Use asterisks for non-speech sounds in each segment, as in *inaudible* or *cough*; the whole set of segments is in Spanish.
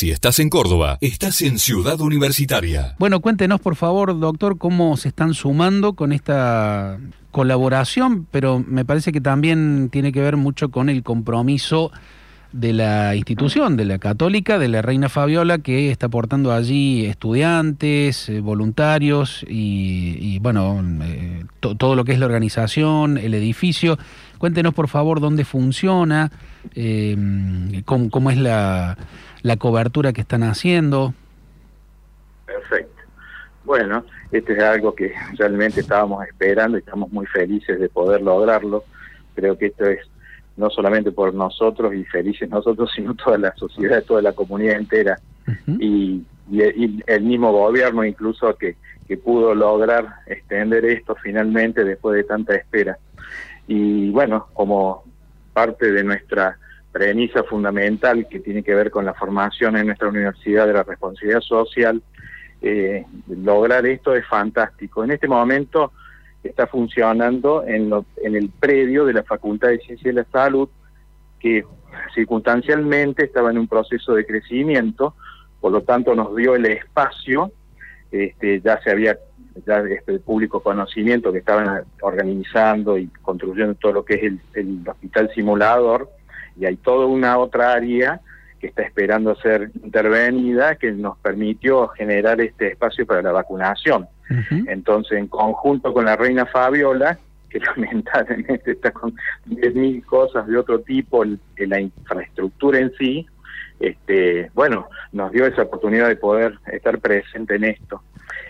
Si estás en Córdoba, estás en Ciudad Universitaria. Bueno, cuéntenos por favor, doctor, cómo se están sumando con esta colaboración, pero me parece que también tiene que ver mucho con el compromiso de la institución, de la católica, de la Reina Fabiola, que está aportando allí estudiantes, eh, voluntarios y, bueno, eh, todo lo que es la organización, el edificio. Cuéntenos por favor dónde funciona, eh, cómo, es la, la cobertura que están haciendo. Perfecto. Bueno, este es algo que realmente estábamos esperando y estamos muy felices de poder lograrlo. Creo que esto es no solamente por nosotros y felices nosotros, *laughs* sino toda la sociedad, toda la comunidad entera. y, el mismo gobierno incluso que, que pudo lograr extender esto finalmente después de tanta espera. Y bueno, como parte de nuestra premisa fundamental que tiene que ver con la formación en nuestra universidad de la responsabilidad social, eh, lograr esto es fantástico. En este momento está funcionando en, en el predio de la Facultad de Ciencia de la Salud, que circunstancialmente estaba en un proceso de crecimiento, por lo tanto nos dio el espacio, este, ya se había ya este público conocimiento que estaban organizando y construyendo todo lo que es el, el hospital simulador, y hay toda una otra área que está esperando ser intervenida, que nos permitió generar este espacio para la vacunación. Entonces, en conjunto con la reina Fabiola, que *laughs* lamentablemente está con 10.000 cosas de otro tipo en la infraestructura en sí, este, bueno, nos dio esa oportunidad de poder estar presente en esto.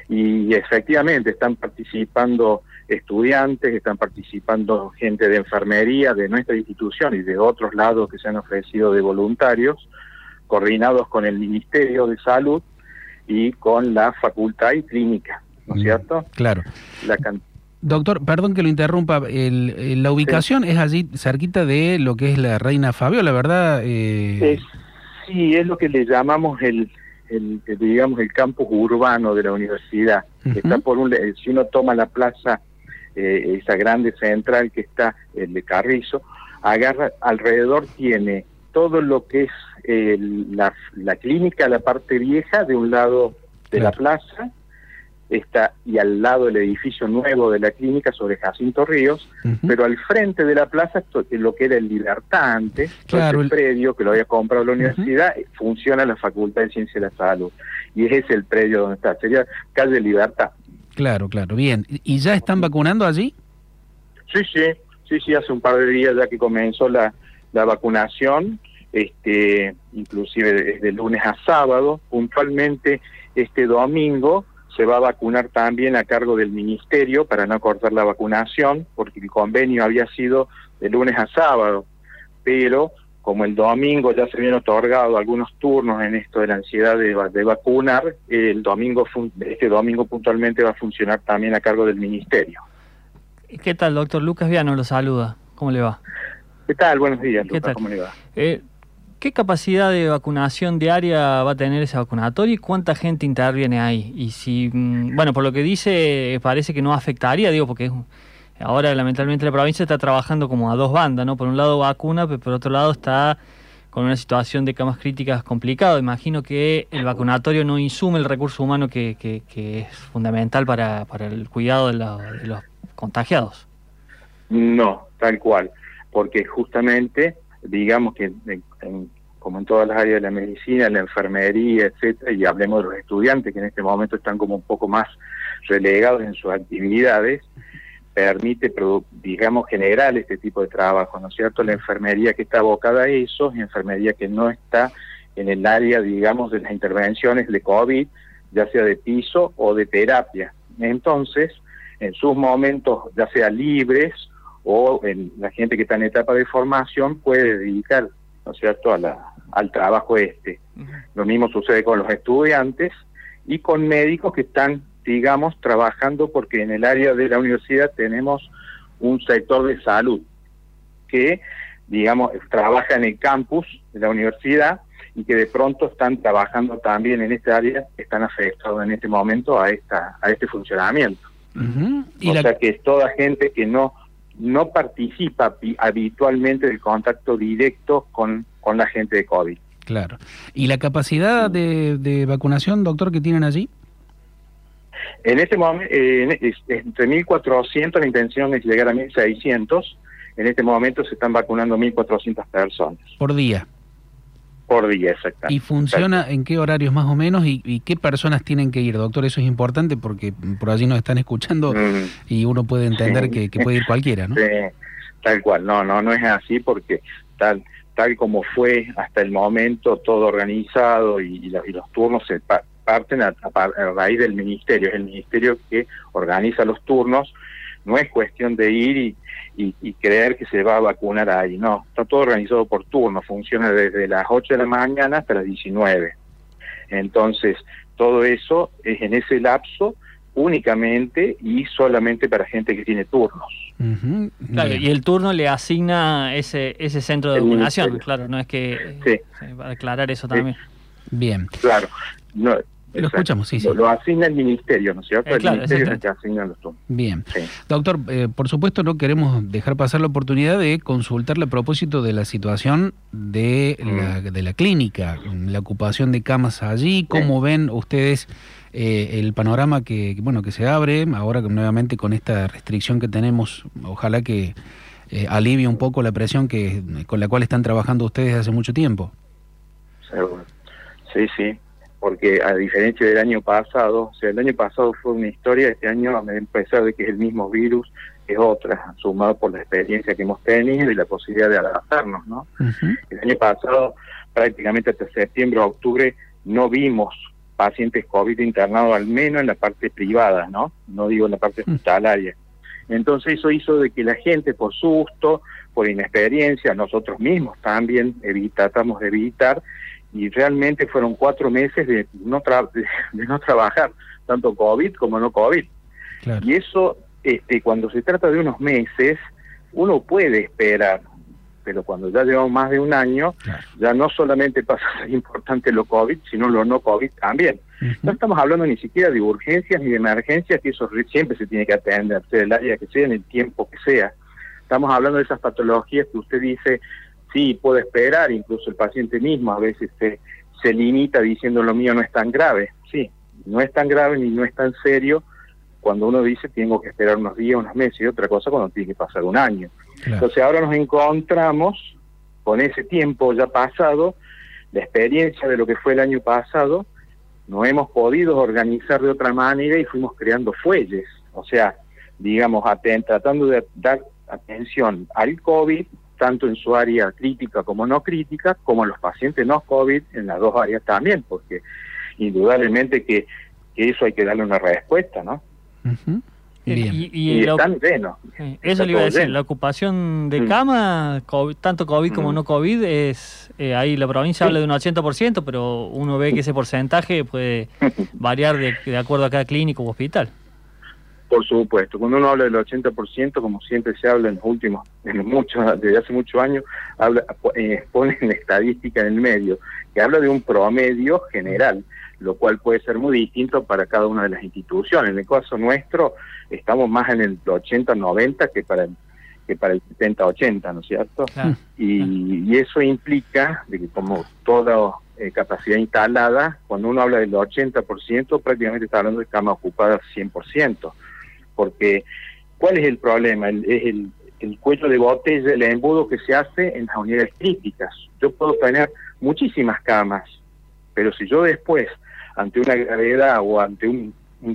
Y efectivamente están participando estudiantes, están participando gente de enfermería de nuestra institución y de otros lados que se han ofrecido de voluntarios, coordinados con el Ministerio de Salud y con la Facultad y Clínica, ¿no es cierto? Claro. Doctor, perdón que lo interrumpa, el, la ubicación es allí cerquita de lo que es la Reina Fabiola, ¿verdad? Eh... sí, es lo que le llamamos el, el, digamos el campus urbano de la universidad. Está por un, si uno toma la plaza, eh, esa grande central que está el de Carrizo, agarra alrededor tiene todo lo que es la, la, clínica, la parte vieja de un lado de la plaza, está y al lado el edificio nuevo de la clínica sobre Jacinto Ríos, pero al frente de la plaza lo que era el Libertad antes, el predio que lo había comprado la universidad, funciona la Facultad de Ciencia de la Salud. Y ese es el predio donde está, sería calle Libertad. Claro, claro, bien. ¿Y ya están vacunando allí? Sí, sí, sí, sí, hace un par de días ya que comenzó la, la vacunación, este, inclusive desde lunes a sábado, puntualmente este domingo se va a vacunar también a cargo del ministerio para no cortar la vacunación, porque el convenio había sido de lunes a sábado, pero como el domingo ya se habían otorgado algunos turnos en esto de la ansiedad de, de vacunar, el domingo este domingo puntualmente va a funcionar también a cargo del ministerio. ¿Qué tal, doctor? Lucas Viano lo saluda. ¿Cómo le va? ¿Qué tal? Buenos días, Lucas. ¿Cómo le va? Eh, ¿Qué capacidad de vacunación diaria va a tener ese vacunatorio y cuánta gente interviene ahí? Y si, mm, bueno, por lo que dice, parece que no afectaría, digo, porque ahora lamentablemente la provincia está trabajando como a dos bandas, ¿no? Por un lado vacuna, pero por otro lado está con una situación de camas críticas complicado. Imagino que el vacunatorio no insume el recurso humano que, que, es fundamental para, para el cuidado de, los contagiados. No, tal cual, porque justamente digamos que como en todas las áreas de la medicina, la enfermería, etcétera, y hablemos de los estudiantes que en este momento están como un poco más relegados en sus actividades, permite, digamos, generar este tipo de trabajo, ¿no es cierto? La enfermería que está abocada a eso, y enfermería que no está en el área, digamos, de las intervenciones de COVID, ya sea de piso o de terapia. Entonces, en sus momentos, ya sea libres o en la gente que está en etapa de formación puede dedicar, ¿no es cierto?, a la, al trabajo este. Lo mismo sucede con los estudiantes y con médicos que están, digamos, trabajando porque en el área de la universidad tenemos un sector de salud que, digamos, trabaja en el campus de la universidad y que de pronto están trabajando también en esta área, están afectados en este momento a esta a este funcionamiento. o sea que es toda gente que no no participa habitualmente del contacto directo con, con la gente de COVID. Claro. ¿Y la capacidad de, de vacunación, doctor, que tienen allí? En este momento, eh, entre 1.400, la intención es llegar a 1.600. En este momento se están vacunando 1.400 personas. Por día. Por día, exactamente. ¿Y funciona en qué horarios más o menos y, qué personas tienen que ir, doctor? Eso es importante porque por allí nos están escuchando mm. y uno puede entender que, puede ir cualquiera, ¿no? *laughs* Sí, tal cual. No, no, no es así porque tal tal como fue hasta el momento todo organizado y, los turnos se parten a, raíz del ministerio. Es el ministerio que organiza los turnos. No es cuestión de ir y, y, creer que se va a vacunar ahí. No, está todo organizado por turno. Funciona desde las 8 de la mañana hasta las 19. Entonces, todo eso es en ese lapso únicamente y solamente para gente que tiene turnos. Claro, y el turno le asigna ese ese centro de vacunación, claro, no es que sí. va a aclarar eso también. Bien. Claro. No, lo escuchamos, sí, sí. Lo, asigna el ministerio, ¿no es cierto? Eh, el ministerio es el que asigna los turnos. Bien. Doctor, eh, por supuesto no queremos dejar pasar la oportunidad de consultarle a propósito de la situación de, la, mm. de la clínica, la ocupación de camas allí, cómo ven ustedes eh, el panorama que, bueno que se abre ahora nuevamente con esta restricción que tenemos ojalá que eh, alivie un poco la presión que con la cual están trabajando ustedes hace mucho tiempo sí sí porque a diferencia del año pasado o sea el año pasado fue una historia este año a pesar de que es el mismo virus es otra sumado por la experiencia que hemos tenido y la posibilidad de adaptarnos no el año pasado prácticamente hasta septiembre o octubre no vimos pacientes COVID internados, al menos en la parte privada, ¿no? No digo en la parte hospitalaria. Entonces eso hizo de que la gente, por susto, por inexperiencia, nosotros mismos también tratamos de evitar, y realmente fueron cuatro meses de no, *laughs* de, no trabajar, tanto COVID como no COVID. Y eso, este, cuando se trata de unos meses, uno puede esperar, pero cuando ya llevamos más de un año, ya no solamente pasa *laughs* a ser importante lo COVID, sino lo no COVID también. No estamos hablando ni siquiera de urgencias ni de emergencias, que eso siempre se tiene que atender, sea el área que sea, en el tiempo que sea. Estamos hablando de esas patologías que usted dice, sí, puede esperar, incluso el paciente mismo a veces se, se limita diciendo lo mío no es tan grave. Sí, no es tan grave ni no es tan serio cuando uno dice tengo que esperar unos días, unos meses, y otra cosa cuando tiene que pasar un año. Entonces ahora nos encontramos con ese tiempo ya pasado, la experiencia de lo que fue el año pasado, no hemos podido organizar de otra manera y fuimos creando fuelles, o sea, digamos, tratando de dar atención al COVID, tanto en su área crítica como no crítica, como en los pacientes no COVID en las dos áreas también, porque indudablemente que, eso hay que darle una respuesta, ¿no? Y, eso le iba a decir, la ocupación de mm. cama, tanto COVID como mm. no COVID, es eh, ahí la provincia habla de un 80%, pero uno ve que ese *laughs* porcentaje puede variar de, acuerdo a cada clínico u hospital. Por supuesto, cuando uno habla del 80%, como siempre se habla en los últimos, en muchos, desde hace muchos años, habla, eh, estadística en el medio, que habla de un promedio general lo cual puede ser muy distinto para cada una de las instituciones. En el caso nuestro, estamos más en el 80-90 que para el que para el 70-80, ¿no es cierto? y, eso implica de que como toda eh, capacidad instalada, cuando uno habla del 80%, prácticamente está hablando de camas ocupadas 100%, porque ¿cuál es el problema? es el, el cuello de botella, el embudo que se hace en las unidades críticas. Yo puedo tener muchísimas camas, pero si yo después ante una gravedad o ante un,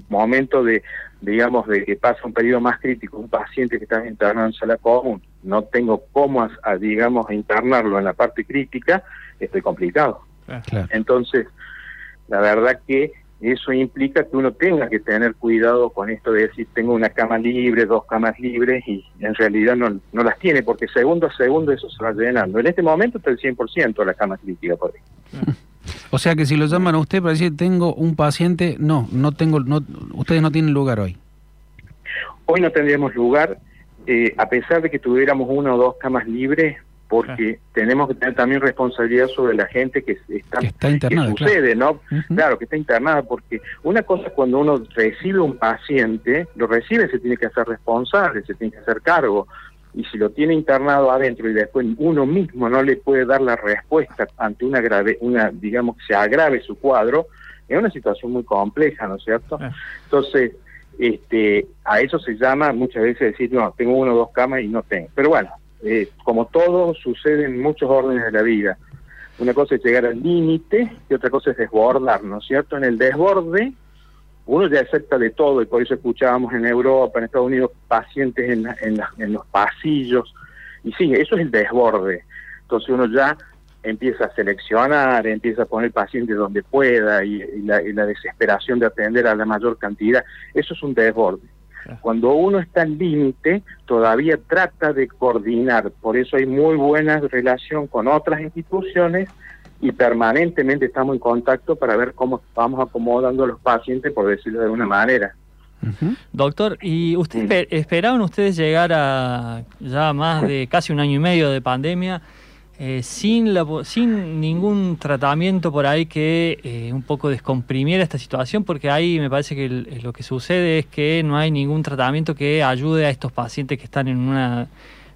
momento de, digamos, de que pasa un periodo más crítico, un paciente que está internado en sala común, no tengo cómo, a, digamos, internarlo en la parte crítica, estoy complicado. Ah, Entonces, la verdad que eso implica que uno tenga que tener cuidado con esto de decir tengo una cama libre, dos camas libres y en realidad no, no las tiene porque segundo a segundo eso se va llenando. En este momento está el 100% de la cama crítica por ahí. *laughs* O sea que si lo llaman a usted para decir tengo un paciente, no, no tengo, no, ustedes no tienen lugar hoy. Hoy no tendríamos lugar, eh, a pesar de que tuviéramos una o dos camas libres, porque tenemos que tener también responsabilidad sobre la gente que está, está internada, que sucede, ¿no? Claro, que está internada, porque una cosa es cuando uno recibe un paciente, lo recibe, se tiene que hacer responsable, se tiene que hacer cargo. y si lo tiene internado adentro y después uno mismo no le puede dar la respuesta ante una grave, una digamos que se agrave su cuadro, es una situación muy compleja, ¿no es cierto? Ah. Entonces, este, a eso se llama muchas veces decir, no, tengo uno o dos camas y no tengo. Pero bueno, eh, como todo sucede en muchos órdenes de la vida, una cosa es llegar al límite y otra cosa es desbordar, ¿no es cierto? En el desborde uno ya acepta de todo y por eso escuchábamos en Europa, en Estados Unidos, pacientes en, la- en, la- en los pasillos. Y sí, eso es el desborde. Entonces uno ya empieza a seleccionar, empieza a poner pacientes donde pueda y, y la, y la desesperación de atender a la mayor cantidad. Eso es un desborde. Cuando uno está al límite, todavía trata de coordinar. Por eso hay muy buena relación con otras instituciones y permanentemente estamos en contacto para ver cómo vamos acomodando a los pacientes, por decirlo de alguna manera. Doctor, ¿y usted espe- esperaban ustedes llegar a ya más de casi un año y medio de pandemia eh, sin, la, sin ningún tratamiento por ahí que eh, un poco descomprimiera esta situación? Porque ahí me parece que el- lo que sucede es que no hay ningún tratamiento que ayude a estos pacientes que están en un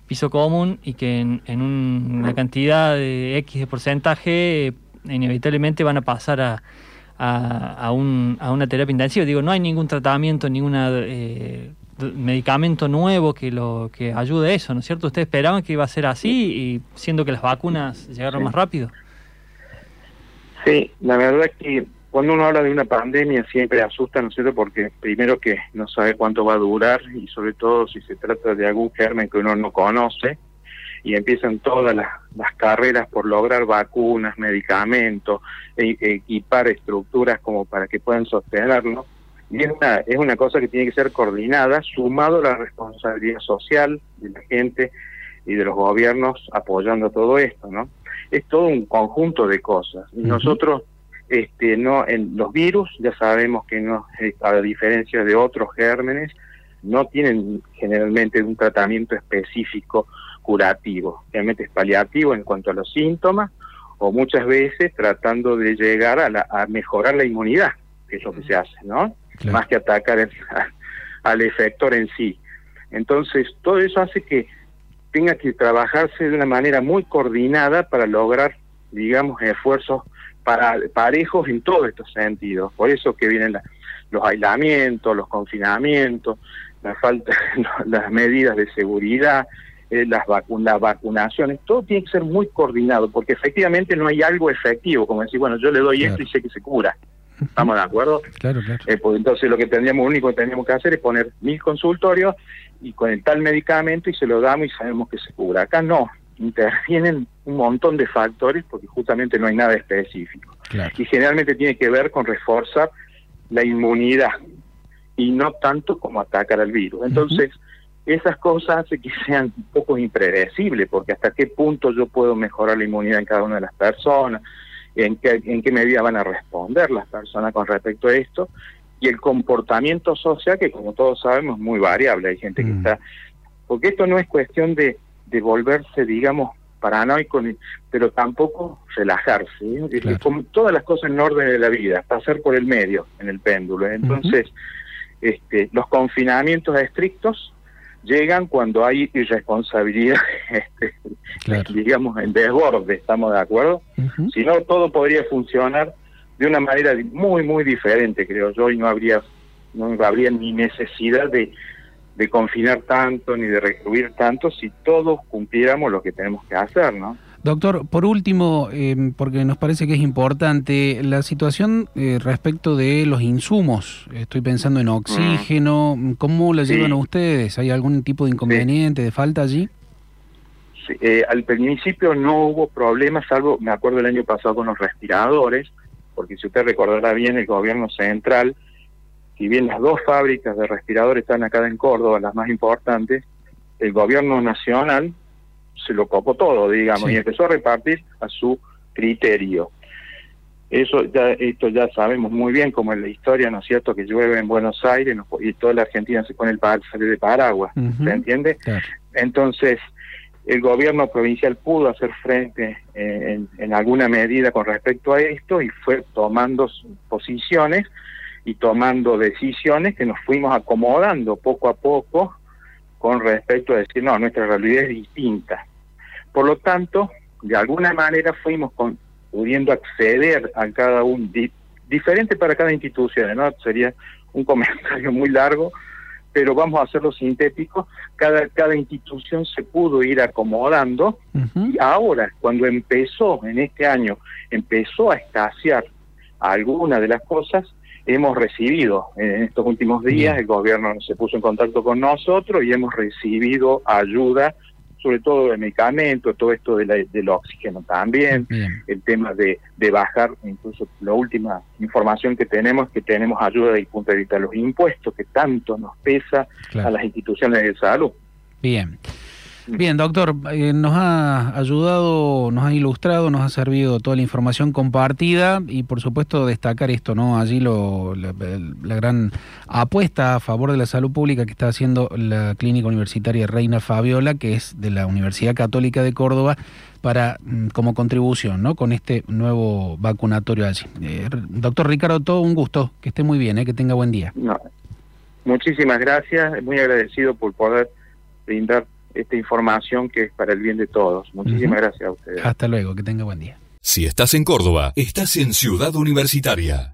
piso común y que en, en un- una cantidad de X de porcentaje eh, inevitablemente van a pasar a, a, a un- a una terapia intensiva. Digo, no hay ningún tratamiento, ningún medicamento nuevo que lo que ayude a eso, ¿no es cierto? ¿Ustedes esperaban que iba a ser así y siendo que las vacunas llegaron Sí. más rápido? Sí, la verdad es que cuando uno habla de una pandemia siempre asusta, ¿no es cierto? Porque primero que no sabe cuánto va a durar y sobre todo si se trata de algún germen que uno no conoce y empiezan todas las, las carreras por lograr vacunas, medicamentos, e- equipar estructuras como para que puedan sostenerlo. Y es una, es una cosa que tiene que ser coordinada, sumado a la responsabilidad social de la gente y de los gobiernos apoyando todo esto, ¿no? Es todo un conjunto de cosas. Y nosotros, este, no, en los virus, ya sabemos que no, a diferencia de otros gérmenes, no tienen generalmente un tratamiento específico curativo. Realmente es paliativo en cuanto a los síntomas o muchas veces tratando de llegar a, la, a mejorar la inmunidad, que es lo que se hace, ¿no? Claro. Más que atacar el- *laughs* al efector en sí. Entonces, todo eso hace que tenga que trabajarse de una manera muy coordinada para lograr, digamos, esfuerzos para, parejos en todos estos sentidos. Por eso que vienen la- los aislamientos, los confinamientos, la falta, *laughs* las medidas de seguridad, eh, las, vacu- las vacunaciones, todo tiene que ser muy coordinado, porque efectivamente no hay algo efectivo, como decir, bueno, yo le doy Claro. esto y sé que se cura. ¿Estamos de acuerdo? Claro, claro. Eh, pues entonces lo que tendríamos, lo único que tendríamos que hacer es poner mil consultorios y con el tal medicamento y se lo damos y sabemos que se cura. Acá no, intervienen un montón de factores porque justamente no hay nada específico. claro. Y generalmente tiene que ver con reforzar la inmunidad y no tanto como atacar al virus. Entonces, esas cosas hacen que sean un poco impredecibles, porque hasta qué punto yo puedo mejorar la inmunidad en cada una de las personas, en qué, en qué medida van a responder las personas con respecto a esto, y el comportamiento social, que como todos sabemos es muy variable. Hay gente que Mm. está... Porque esto no es cuestión de, de volverse, digamos, paranoico, ni- pero tampoco relajarse. ¿eh? Es como todas las cosas en orden de la vida, pasar por el medio en el péndulo. Entonces, este, los confinamientos estrictos llegan cuando hay irresponsabilidad, *laughs* este, Claro. digamos, en desborde, ¿estamos de acuerdo? Ujú. Si no, todo podría funcionar de una manera muy, muy diferente, creo yo, y no habría, no habría ni necesidad de, de confinar tanto ni de recluir tanto si todos cumpliéramos lo que tenemos que hacer, ¿no? Doctor, por último, eh, porque nos parece que es importante, la situación eh, respecto de los insumos. Estoy pensando en oxígeno. ¿Cómo la Sí. llevan ustedes? ¿Hay algún tipo de inconveniente, de falta allí? Sí, eh, al principio no hubo problemas, salvo, me acuerdo el año pasado con los respiradores, porque si usted recordará bien, el gobierno central, si bien las dos fábricas de respiradores están acá en Córdoba, las más importantes, el gobierno nacional se lo copó todo, digamos, Sí. y empezó a repartir a su criterio. Eso ya, esto ya sabemos muy bien, como en la historia, ¿no es cierto?, que llueve en Buenos Aires y toda la Argentina se pone el par- sale de paraguas. ¿se entiende? Claro. Entonces, el gobierno provincial pudo hacer frente eh, en, en alguna medida con respecto a esto y fue tomando posiciones y tomando decisiones que nos fuimos acomodando poco a poco con respecto a decir, no, nuestra realidad es distinta. Por lo tanto, de alguna manera fuimos con, pudiendo acceder a cada un, diferente para cada institución, ¿no? Sería un comentario muy largo, pero vamos a hacerlo sintético. Cada, cada institución se pudo ir acomodando y ahora, cuando empezó, en este año, empezó a escasear algunas de las cosas, hemos recibido en estos últimos días, el gobierno se puso en contacto con nosotros y hemos recibido ayuda sobre todo de medicamentos, todo esto de del oxígeno también, el tema de, de bajar, incluso la última información que tenemos es que tenemos ayuda desde el punto de vista de los impuestos, que tanto nos pesa a las instituciones de salud. Bien. Bien, doctor, eh, nos ha ayudado, nos ha ilustrado, nos ha servido toda la información compartida y por supuesto destacar esto, ¿no? Allí lo, la, gran apuesta a favor de la salud pública que está haciendo la Clínica Universitaria Reina Fabiola, que es de la Universidad Católica de Córdoba, para mm, como contribución, ¿no? Con este nuevo vacunatorio allí. Eh, doctor Ricardo, todo un gusto, que esté muy bien, ¿eh? que tenga buen día. Muchísimas gracias, muy agradecido por poder brindar esta información que es para el bien de todos. Muchísimas gracias a ustedes. Hasta luego, que tenga buen día. Si estás en Córdoba, estás en Ciudad Universitaria.